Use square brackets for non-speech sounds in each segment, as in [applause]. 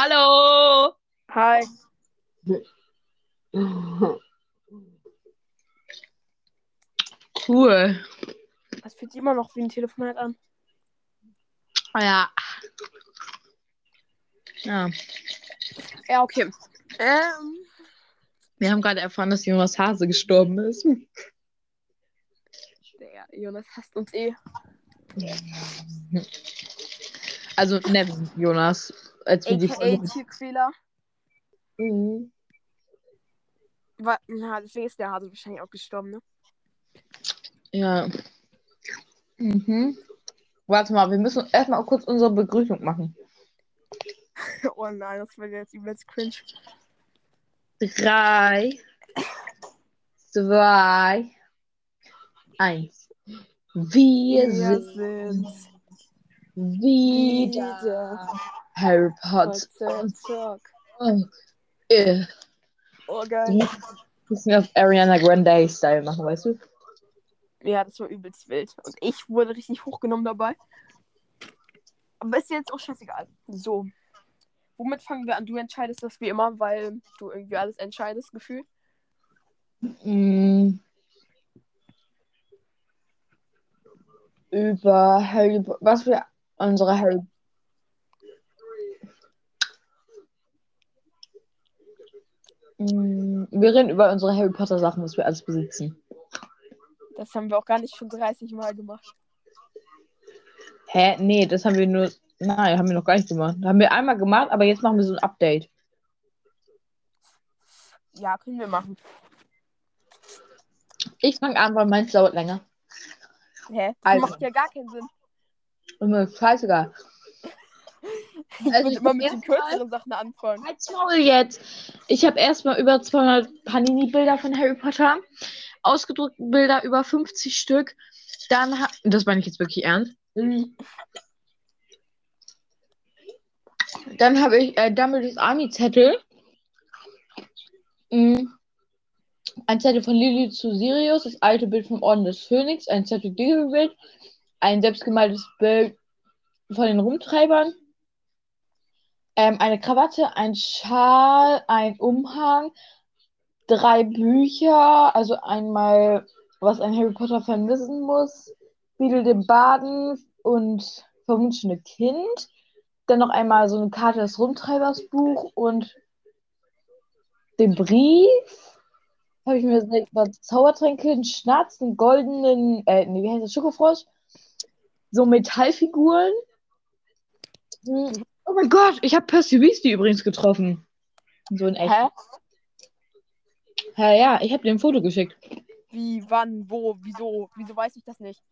Hallo! Hi. Cool. Das fühlt sich immer noch wie ein Telefonat an. Ah ja. Ja. Ja, okay. Ähm, Wir haben gerade erfahren, dass Jonas Hase gestorben ist. der Jonas hasst uns eh. Also Nevin Jonas. Als wir die Folge. Tierquäler. Mhm. Wa- Na, deswegen ist der Hase wahrscheinlich auch gestorben, ne? Ja. Mhm. Warte mal, wir müssen erstmal kurz unsere Begrüßung machen. [laughs] oh nein, das wäre jetzt übelst cringe. Drei, zwei, eins. Wir, Wir sind sind wieder wieder Harry Potter. Potter Talk. Oh, äh, Oh, geil. müssen wir auf Ariana Grande Style machen, weißt du? Ja, das war übelst wild. Und ich wurde richtig hochgenommen dabei. Aber ist jetzt auch scheißegal. So. Womit fangen wir an? Du entscheidest das wie immer, weil du irgendwie alles entscheidest, gefühlt. Mm. Über Harry Po- was wir unsere Harry Wir reden über unsere Harry Potter Sachen, was wir alles besitzen. Das haben wir auch gar nicht schon 30 Mal gemacht. Hä? Nee, das haben wir nur. Nein, haben wir noch gar nicht gemacht. Haben wir einmal gemacht, aber jetzt machen wir so ein Update. Ja, können wir machen. Ich fange an, weil meins dauert länger. Hä? Das Also. macht ja gar keinen Sinn. Scheißegal. Ich [laughs] Also würde ich immer mit den kürzeren Sachen anfangen. Halt's Maul jetzt. Ich habe erstmal über 200 Panini-Bilder von Harry Potter. Ausgedruckte Bilder über 50 Stück. Dann, ha- das meine ich jetzt wirklich ernst. Mhm. Dann habe ich äh, Dumbledores Army-Zettel. Mhm. Ein Zettel von Lily zu Sirius, das alte Bild vom Orden des Phönix, ein Zettel Bild, ein selbstgemaltes Bild von den Rumtreibern, ähm, eine Krawatte, ein Schal, ein Umhang, drei Bücher, also einmal, was ein Harry Potter-Fan wissen muss, Beedle den Baden und verwunschene Kind. Dann noch einmal so eine Karte des Rumtreibersbuch und den Brief. Habe ich mir über Zaubertränke, einen Schnatz, einen goldenen, äh, nee, wie heißt das, Schokofrosch? So Metallfiguren. Hm, Oh mein Gott, ich habe Percy Weasley übrigens getroffen. So in echt. Hä? Ja, ja, ich habe dir ein Foto geschickt. Wie, wann, wo, wieso? Wieso weiß ich das nicht?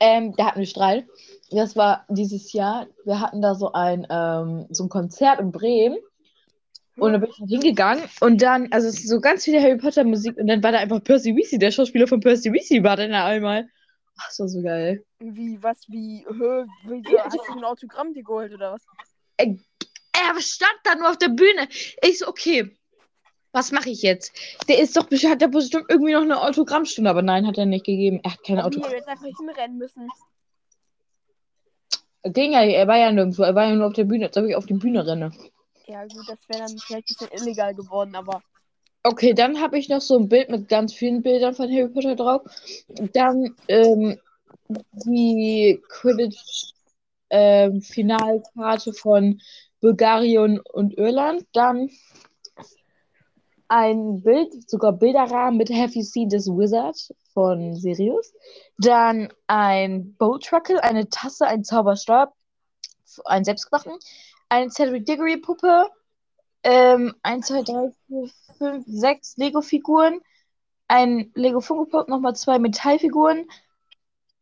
Ähm, der hatten wir Streit. Das war dieses Jahr. Wir hatten da so ein, ähm, so ein Konzert in Bremen. Und da bin ich hingegangen. Und dann, also es ist so ganz viele Harry Potter Musik. Und dann war da einfach Percy Weasley, der Schauspieler von Percy Weasley war dann da einmal. Ach, das war so geil. Wie, was, wie, hö, wieso, hast du ein Autogramm dir geholt oder was? Er stand da nur auf der Bühne. Ich so, okay. Was mache ich jetzt? Der ist doch bestimmt, hat der bestimmt irgendwie noch eine Autogrammstunde, aber nein, hat er nicht gegeben. Er hat keine Autogramm. jetzt einfach hinrennen müssen. Ging ja, er war ja nirgendwo, er war ja nur auf der Bühne, als ob ich auf die Bühne renne. Ja, gut, das wäre dann vielleicht ein bisschen illegal geworden, aber Okay, dann habe ich noch so ein Bild mit ganz vielen Bildern von Harry Potter drauf. Dann ähm, die Quidditch ähm, von Bulgarien und Irland. Dann ein Bild, sogar Bilderrahmen mit Have You Seen This Wizard von Sirius. Dann ein Bowtruckle, eine Tasse, ein Zauberstab, ein selbstgemachten, eine Cedric Diggory Puppe, ähm, 1, 2, 3, 4, 5, 6 Lego-Figuren, ein Lego Funko Pop, nochmal zwei Metallfiguren,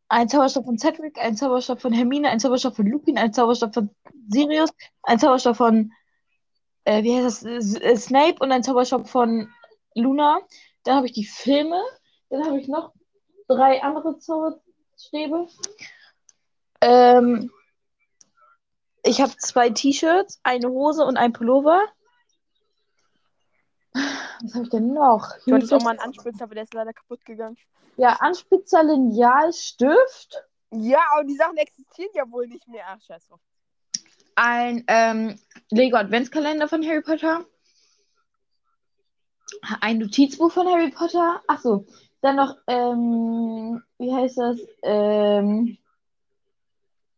ein Zauberstab von Cedric, ein Zauberstab von Hermine, ein Zauberstab von Lupin, ein Zauberstab von Sirius, ein Zauberstab von, äh, wie heißt das, S äh, Snape und ein Zauberstab von Luna. Dann habe ich die Filme, dann habe ich noch drei andere Zauberstäbe. Ähm, ich habe zwei T-Shirts, eine Hose und ein Pullover. Was habe ich denn noch? du hattest auch mal einen Anspitzer, aber der ist leider kaputt gegangen. Ja, Anspitzer, Lineal, Stift. Ja, aber die Sachen existieren ja wohl nicht mehr. Ach, scheiß drauf. ein ähm, Lego Adventskalender von Harry Potter, ein Notizbuch von Harry Potter. Achso, dann noch, ähm, wie heißt das? Ähm,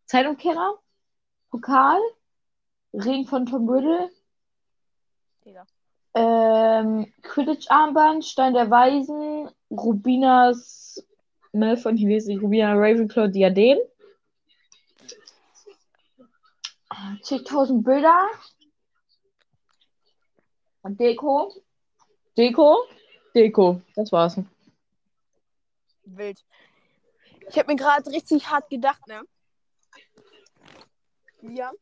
Zeitumkehrer, Pokal, Ring von Tom Riddle, Digga. Ähm, Quidditch-Armband, Stein der Weisen, Rubinas, ne, von hier lese ich, Rubina Ravenclaw Diadem. Zigtausend Bilder. Und Deko. Deko. Deko. Das war's. Wild. Ich habe mir gerade richtig hart gedacht, ne? Ja.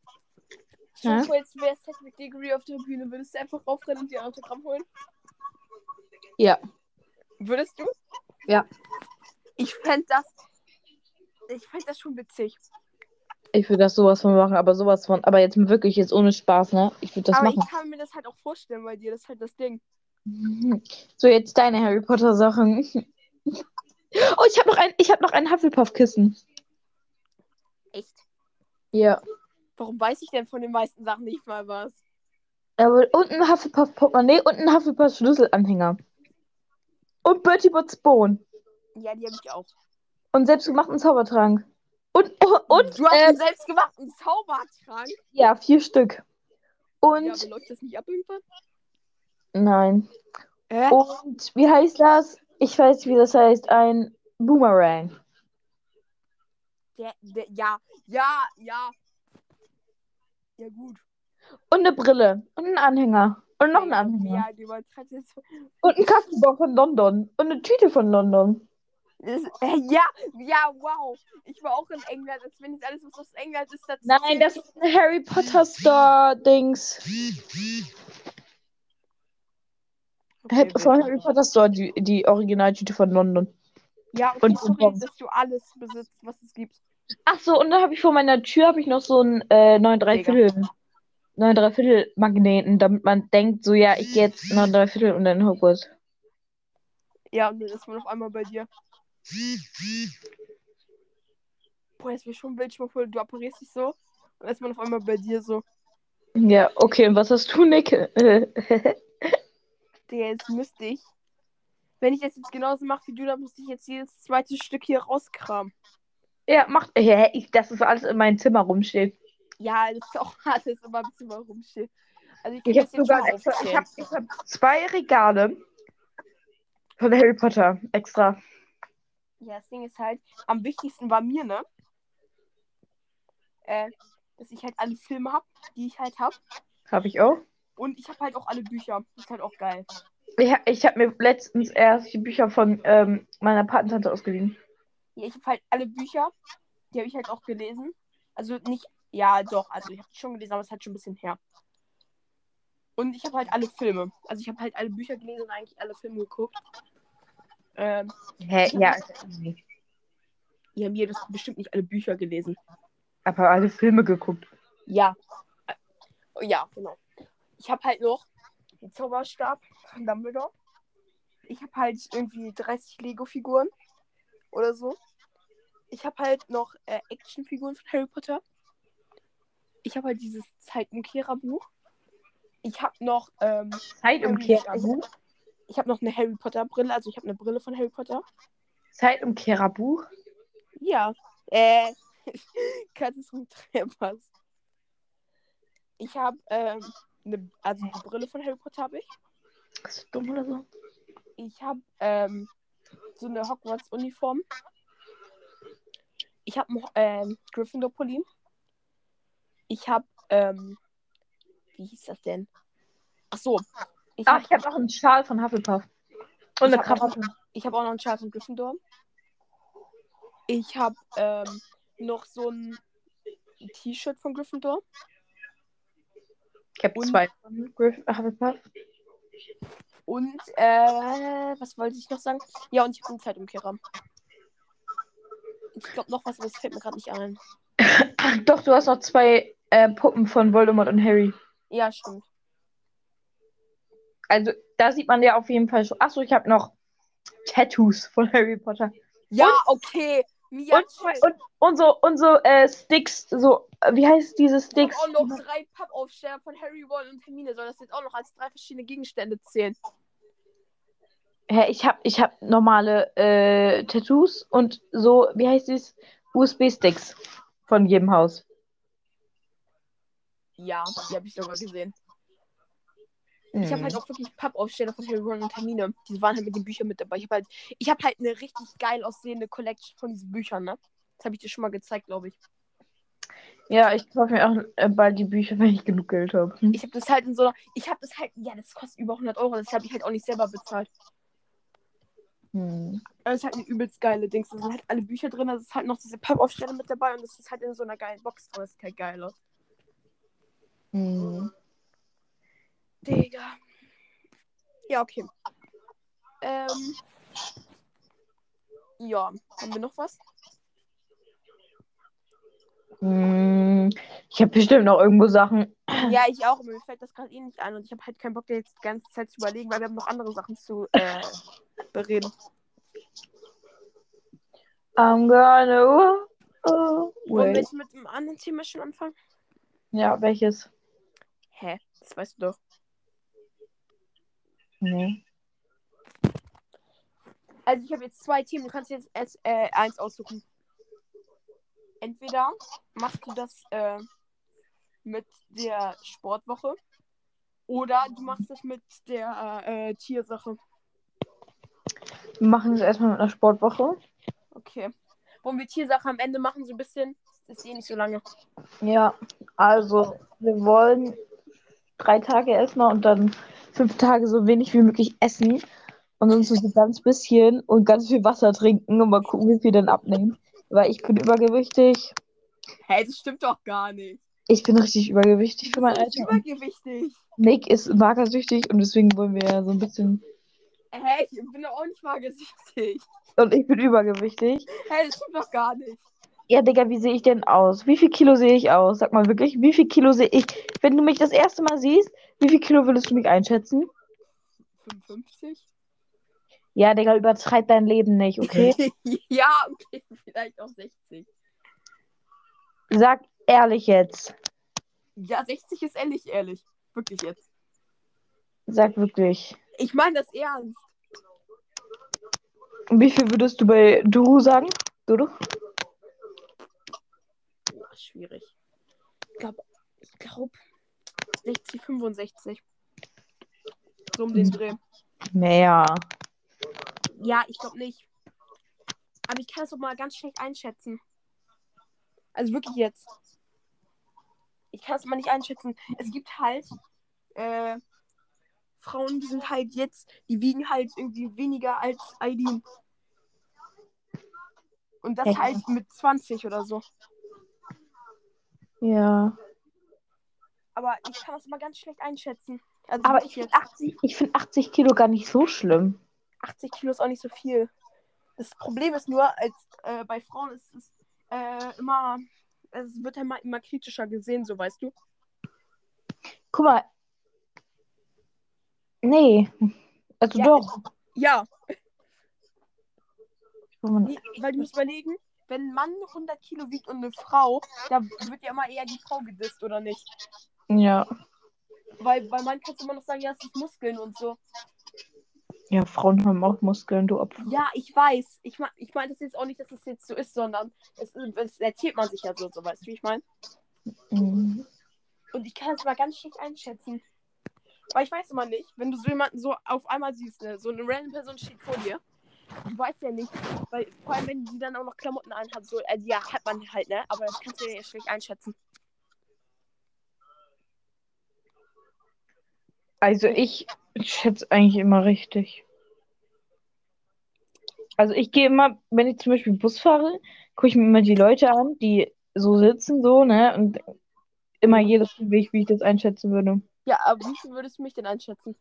Ja? vor, jetzt wäre Cedric Diggory auf der Bühne. Würdest du einfach raufrennen und dir ein Autogramm holen? Ja. Würdest du? Ja. Ich fände das. Ich fände das schon witzig. Ich würde das sowas von machen, aber sowas von. Aber jetzt wirklich, jetzt ohne Spaß, ne? Ich würde das Aber machen. ich kann mir das halt auch vorstellen bei dir. Das ist halt das Ding. So, jetzt deine Harry Potter Sachen. Oh, ich habe noch ein, ich habe noch ein Hufflepuff-Kissen. Echt? Ja. Warum weiß ich denn von den meisten Sachen nicht mal was? Aber und ein Hufflepuff-Portemonnaie und ein Hufflepuff-Schlüsselanhänger. Und Bertie Botts Bohnen. Ja, die habe ich auch. Und selbstgemachten Zaubertrank. Und, oh, und, du hast äh, einen selbstgemachten Zaubertrank. ja, vier Stück. Und, Ja, läuft das nicht ab irgendwann? nein. Hä? Und, wie heißt das? Ich weiß, wie das heißt. Ein Boomerang. Der, der, ja, ja, ja. Ja, gut. Und eine Brille. Und einen Anhänger. Und noch einen Anhänger. Ja, die übertreibt jetzt. Und ein Kaffeebon von London. Und eine Tüte von London. Das, äh, ja, ja, wow. Ich war auch in England, als wenn jetzt alles, was aus England ist, dazu Nein, das ist ein Harry Potter Store Dings. Okay, Von wild. Harry Potter Store, die, die Originaltüte von London. Ja, okay, Und sorry, dass du alles besitzt, was es gibt. Ach so, und dann habe ich vor meiner Tür habe ich noch so einen äh, 9 Dreiviertel 9 Dreiviertel Magneten, damit man denkt, so ja, ich gehe jetzt 9 Dreiviertel und dann Hogwarts. Ja, und dann ist man auf einmal bei dir. Boah, jetzt wäre schon wild, mal vor, du apparierst dich so. Und dann ist man auf einmal bei dir so. Ja, okay, und was hast du, Nick? [laughs] Digga, jetzt müsste ich. Wenn ich das jetzt genauso mache wie du, dann muss ich jetzt jedes zweite Stück hier rauskramen. Ja, macht. Ja, ich, dass es alles in meinem Zimmer rumsteht. Ja, das ist auch alles in meinem Zimmer rumsteht. Also ich Ich habe sogar extra, ich hab, ich hab zwei Regale von Harry Potter extra. Ja, das Ding ist halt, am wichtigsten war mir, ne? Äh, dass ich halt alle Filme hab, die ich halt hab. Habe ich auch. Und ich hab halt auch alle Bücher. Das ist halt auch geil. Ich, ich habe mir letztens erst die Bücher von ähm, meiner Patentante ausgeliehen. Ja, ich hab halt alle Bücher, die habe ich halt auch gelesen. Also nicht, ja doch, also ich habe schon gelesen, aber es ist halt schon ein bisschen her. Und ich habe halt alle Filme. Also ich habe halt alle Bücher gelesen und eigentlich alle Filme geguckt. Ähm, Hä? Ja, easy. ihr habt jedes bestimmt nicht alle Bücher gelesen. aber alle Filme geguckt. Ja. Äh, Ja, genau. Ich habe halt noch den Zauberstab von Dumbledore. Ich habe halt irgendwie 30 Lego-Figuren oder so. Ich habe halt noch äh, Actionfiguren von Harry Potter. Ich habe halt dieses Zeitumkehrer-Buch. Ich habe noch, ähm, Zeitumkehrerbuch. ich habe noch eine Harry Potter Brille, also ich habe eine Brille von Harry Potter. Zeitumkehrerbuch. Ja. Äh, [laughs] Katzes Treibers. Ich habe, ähm, eine, also die Brille von Harry Potter habe ich. Ist das dumm oder so? Ich habe ähm, so eine Hogwarts-Uniform. Ich habe ähm, Gryffindor-Pulli. Ich habe, ähm, wie hieß das denn? Ach so. Ich Ach, habe ich habe noch einen Schal von Hufflepuff. Und eine hab Krawatte. ich hab auch noch einen Schal von Gryffindor. Ich habe ähm, noch so ein T-Shirt von Gryffindor. Ich habe zwei von Griff Hufflepuff. Und, äh, was wollte ich noch sagen? Ja, und ich habe einen Zeitumkehrer. Ich glaube noch was, aber es fällt mir gerade nicht ein. Ach, doch, du hast noch zwei äh, Puppen von Voldemort und Harry. Ja, stimmt. Also, da sieht man ja auf jeden Fall schon. Achso, ich habe noch Tattoos von Harry Potter. Ja, okay. Mia Und, und, und so, und so äh, Sticks, so, äh, wie heißt diese Sticks? hab auch noch drei Pappaufsteller von Harry, Ron und Hermine. Soll das jetzt auch noch als drei verschiedene Gegenstände zählen? Hä, ich hab, ich hab normale äh, Tattoos und so, wie heißt dies? USB-Sticks von jedem Haus. Ja, die habe ich sogar gesehen. Ich habe halt Hm. auch wirklich Pappaufsteller von Harry, Ron und Hermine. Die waren halt mit den Büchern mit dabei. Ich habe halt, ich hab halt eine richtig geil aussehende Collection von diesen Büchern, ne? Das habe ich dir schon mal gezeigt, glaube ich. Ja, ich kaufe mir auch äh, bald die Bücher, [laughs] wenn ich genug Geld habe. Hm. Ich habe das halt in so einer, ich habe das halt, ja, das kostet über 100 Euro. Das habe ich halt auch nicht selber bezahlt. Hm. Aber es ist halt eine übelst geile Dings. Da sind halt alle Bücher drin. Da ist halt noch diese Pappaufsteller mit dabei und das ist halt in so einer geilen Box drin. Das sieht halt geil aus. Hm. Digga. Ja, okay. Ähm. Ja, haben wir noch was? Hm. Ich habe bestimmt noch irgendwo Sachen. Ja, ich auch. Mir fällt das gerade eh nicht ein und ich habe halt keinen Bock, da jetzt die ganze Zeit zu überlegen, weil wir haben noch andere Sachen zu äh, bereden. I'm gonna. Oh, Wollen wir jetzt mit einem anderen Thema schon anfangen? Ja, welches? Hä? Das weißt du doch. Nee. Also ich habe jetzt zwei Themen. Du kannst jetzt erst, äh, eins aussuchen. Entweder machst du das äh, mit der Sportwoche oder du machst das mit der äh, Tiersache. Wir machen es erstmal mit einer Sportwoche. Okay. Wollen wir Tiersache am Ende machen, so ein bisschen? Das ist eh nicht so lange. Ja, also wir wollen drei Tage erstmal und dann fünf Tage so wenig wie möglich essen und sonst so ganz bisschen und ganz viel Wasser trinken und mal gucken, wie viel dann abnehmen. Weil ich bin übergewichtig. Hä, das stimmt doch gar nicht. Ich bin richtig übergewichtig für mein Alter. Übergewichtig. Nick ist magersüchtig und deswegen wollen wir ja so ein bisschen. Hä, ich bin doch auch nicht magersüchtig. Und ich bin übergewichtig. Hä, das stimmt doch gar nicht. Ja, Digga, wie sehe ich denn aus? Wie viel Kilo sehe ich aus? Sag mal wirklich, wie viel Kilo sehe ich? Wenn du mich das erste Mal siehst, wie viel Kilo würdest du mich einschätzen? 55? Ja, Digga, übertreib dein Leben nicht, okay? [laughs] ja, okay, vielleicht auch 60. Sag ehrlich jetzt. Ja, 60 ist ehrlich, ehrlich. Wirklich jetzt. Sag wirklich. Ich meine das ernst. Und Wie viel würdest du bei Duru sagen? Duru? Boah, schwierig. Ich glaube, ich glaube 60, 65. So um den Dreh. Mehr. Ja, ich glaube nicht. Aber ich kann das doch mal ganz schlecht einschätzen. Also wirklich jetzt. Ich kann es mal nicht einschätzen. Es gibt halt äh, Frauen, die sind halt jetzt, die wiegen halt irgendwie weniger als Eileen. Und das Echt? halt mit 20 oder so. Ja. Aber ich kann das mal ganz schlecht einschätzen. Also Aber ich finde 80, ich find 80 Kilo gar nicht so schlimm. 80 Kilo ist auch nicht so viel. Das Problem ist nur, als äh, bei Frauen ist es äh, immer, es wird ja immer, immer kritischer gesehen, so weißt du. Guck mal. Nee. Also Ja, doch. Ja, nee, weil du musst überlegen, wenn ein Mann 100 Kilo wiegt und eine Frau, da wird ja immer eher die Frau gedisst, oder nicht? Ja. Weil bei Mann kannst du immer noch sagen, ja, es sind Muskeln und so. Ja, Frauen haben auch Muskeln, du Opfer. Ja, ich weiß. Ich meine ich mein das jetzt auch nicht, dass es jetzt so ist, sondern es, es erzählt man sich ja so, so weißt du, wie ich meine? Mhm. Und ich kann es mal ganz schlecht einschätzen. Weil ich weiß immer nicht, wenn du so jemanden so auf einmal siehst, ne, so eine random Person steht vor dir, du weißt ja nicht, weil vor allem wenn die dann auch noch Klamotten anhat, so, äh, ja, hat man halt, ne? Aber das kannst du ja schlecht einschätzen. Also ich schätze eigentlich immer richtig. Also ich gehe immer, wenn ich zum Beispiel Bus fahre, gucke ich mir immer die Leute an, die so sitzen, so, ne? Und immer jedes Gewicht, wie ich das einschätzen würde. Ja, aber wie viel würdest du mich denn einschätzen?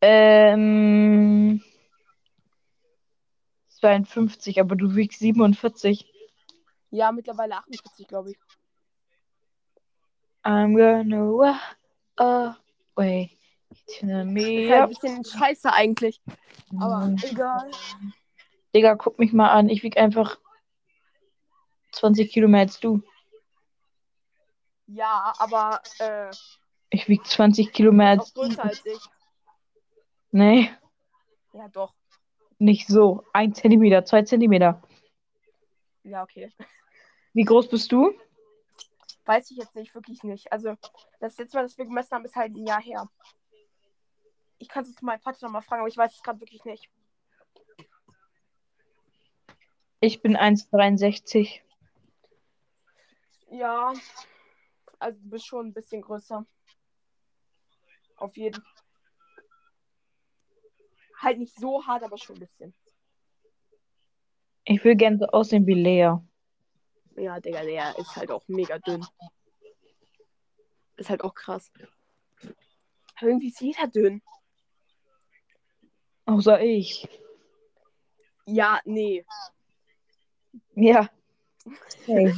Ähm, 52, aber du wiegst 47. Ja, mittlerweile 48, glaube ich. I'm gonna walk to Das me ist halt ein bisschen scheiße eigentlich. Aber egal. Digga, guck mich mal an. Ich wieg einfach 20 Kilo mehr als du. Ja, aber äh, Ich wieg 20 Kilo mehr als du. als ich. Nee, Ja, doch. nicht so. Ein Zentimeter, zwei Zentimeter. Ja, okay. Wie groß bist du? Weiß ich jetzt nicht, wirklich nicht. Also, das letzte Mal, dass wir gemessen haben, ist halt ein Jahr her. Ich kann es jetzt meinem Vater nochmal fragen, aber ich weiß es gerade wirklich nicht. Ich bin 1,63. Ja, also du bist schon ein bisschen größer. Auf jeden. Halt nicht so hart, aber schon ein bisschen. Ich will gerne so aussehen wie Lea. Ja, Digga, der ist halt auch mega dünn. Ist halt auch krass. Aber irgendwie ist jeder dünn. Außer ich. Ja, nee. Ja. [laughs] Hey.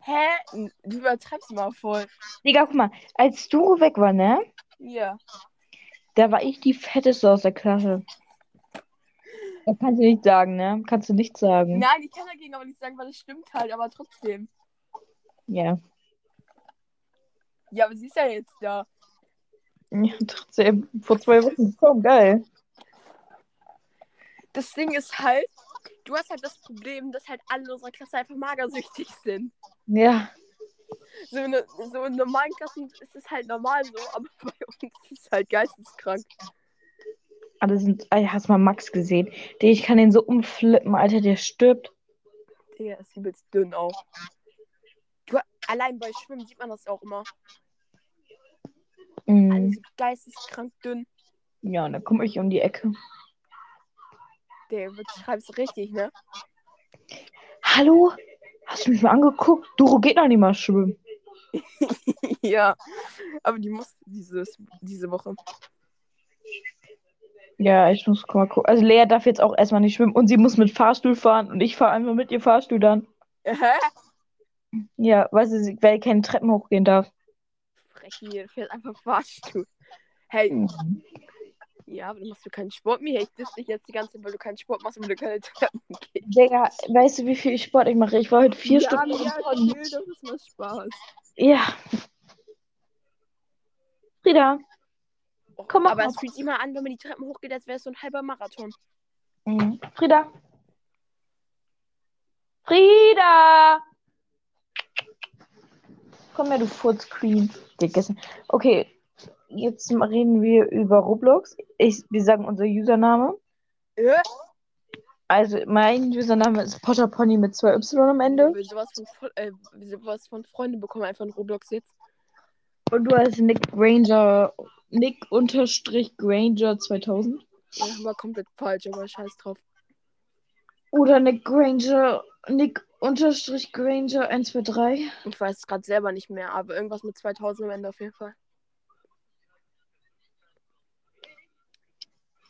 Hä? Du übertreibst mal voll. Digga, guck mal, als du weg war, ne? Ja. Da war ich die fetteste aus der Klasse. Das kannst du nicht sagen, ne? Kannst du nicht sagen. Nein, ich kann dagegen aber nicht sagen, weil es stimmt halt, aber trotzdem. Ja. Ja, aber sie ist ja jetzt da. Ja, trotzdem. Vor zwei Wochen gekommen, geil. Das Ding ist halt, du hast halt das Problem, dass halt alle in unserer Klasse einfach magersüchtig sind. Ja. So in, so in normalen Klassen ist es halt normal so, aber [laughs] bei uns ist es halt geisteskrank. Alle sind. Alter, hast du mal Max gesehen? Der, ich kann den so umflippen, Alter, der stirbt. Der ist übelst dünn auch. Du, allein bei Schwimmen sieht man das auch immer. Alle Mhm. so geisteskrank dünn. Ja, und dann komme ich um die Ecke. Der beschreibst richtig, ne? Hallo? Hast du mich mal angeguckt? Doro geht noch nicht mal schwimmen. [laughs] ja. Aber die muss dieses, diese Woche. Ja, ich muss mal gucken. Also Lea darf jetzt auch erstmal nicht schwimmen und sie muss mit Fahrstuhl fahren und ich fahre einfach mit ihr Fahrstuhl dann. Hä? Ja, weil sie, weil keine Treppen hochgehen darf. Frechen hier, fährt einfach Fahrstuhl. Hey, ja, aber dann machst du keinen Sport mehr. Ich diss dich jetzt die ganze Zeit, weil du keinen Sport machst und weil du keine Treppen gehst. Digga, weißt du, wie viel Sport ich mache? Ich war heute vier ja, Stunden. ja, chill, das ist mal Spaß. Ja. Frieda. Oh, Komm, aber es fühlt immer an, wenn man die Treppen hochgeht, als wäre es so ein halber Marathon. Mhm. Frieda. Frieda! Komm her, du Furzcreen. Okay, jetzt reden wir über Roblox. Ich, wir sagen unser Username. Ja. Also mein Username ist Potterpony mit zwei Y am Ende. Ich will sowas von, äh, sowas von Freunde bekommen, einfach in Roblox jetzt. Und du hast Nick Ranger Nick unterstrich Granger 2000. Ja, war komplett falsch, aber scheiß drauf. Oder Nick Granger, Nick unterstrich Granger 123. Ich weiß es gerade selber nicht mehr, aber irgendwas mit 2000 am Ende auf jeden Fall.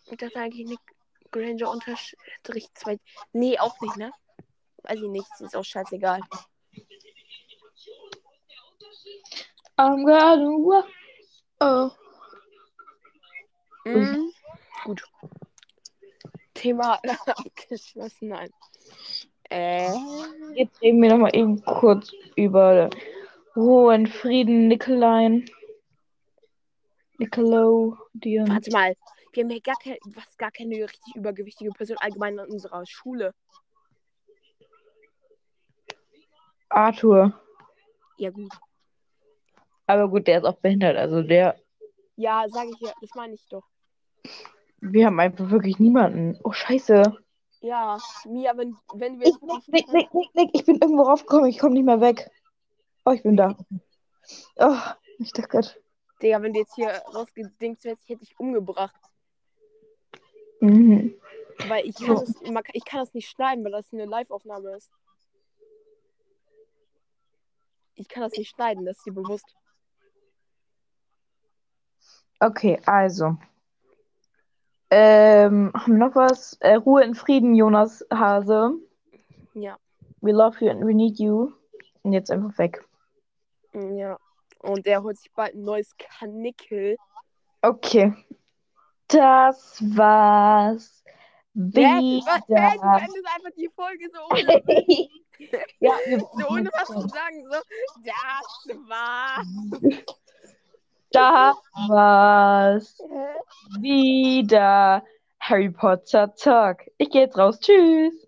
Ich dachte eigentlich Nick Granger unterstrich 2. Nee, auch nicht, ne? Weiß ich nicht, ist auch scheißegal. I'm gonna walk. Oh. Mhm. Gut. Thema [laughs] abgeschlossen, nein. Äh, Jetzt reden wir nochmal eben kurz über Ruhe und Frieden, Nicoline. Nickelodeon. warte mal. Wir haben ja gar, kein, was, gar keine richtig übergewichtige Person allgemein in unserer Schule. Arthur. Ja, gut. Aber gut, der ist auch behindert. Also der. Ja, sage ich ja, das meine ich doch. Wir haben einfach wirklich niemanden. Oh, scheiße. Ja, Mia, wenn, wenn wir Ich, Nick, Nick, Nick, Nick, Nick, ich bin irgendwo raufgekommen. Ich komme nicht mehr weg. Oh, ich bin da. Oh, ich dachte Gott. Digga, wenn du jetzt hier rausgedingst wärst, ich hätte dich umgebracht. Mhm. Weil ich kann, das, man, kann- ich kann das nicht schneiden, weil das eine Live-Aufnahme ist. Ich kann das nicht schneiden, das ist dir bewusst. Okay, also. Ähm, haben wir noch was? Äh, Ruhe in Frieden, Jonas Hase. Ja. We love you and we need you. Und jetzt einfach weg. Ja. Und der holt sich bald ein neues Kanickel. Okay. Das war's Hä? Was? Hä? Du Wieder. endest einfach die Folge so ohne, ja, so ohne was zu sagen. [laughs] [laughs] So, das war. [laughs] Da [laughs] war's wieder Harry Potter Talk. Ich geh jetzt raus. Tschüss.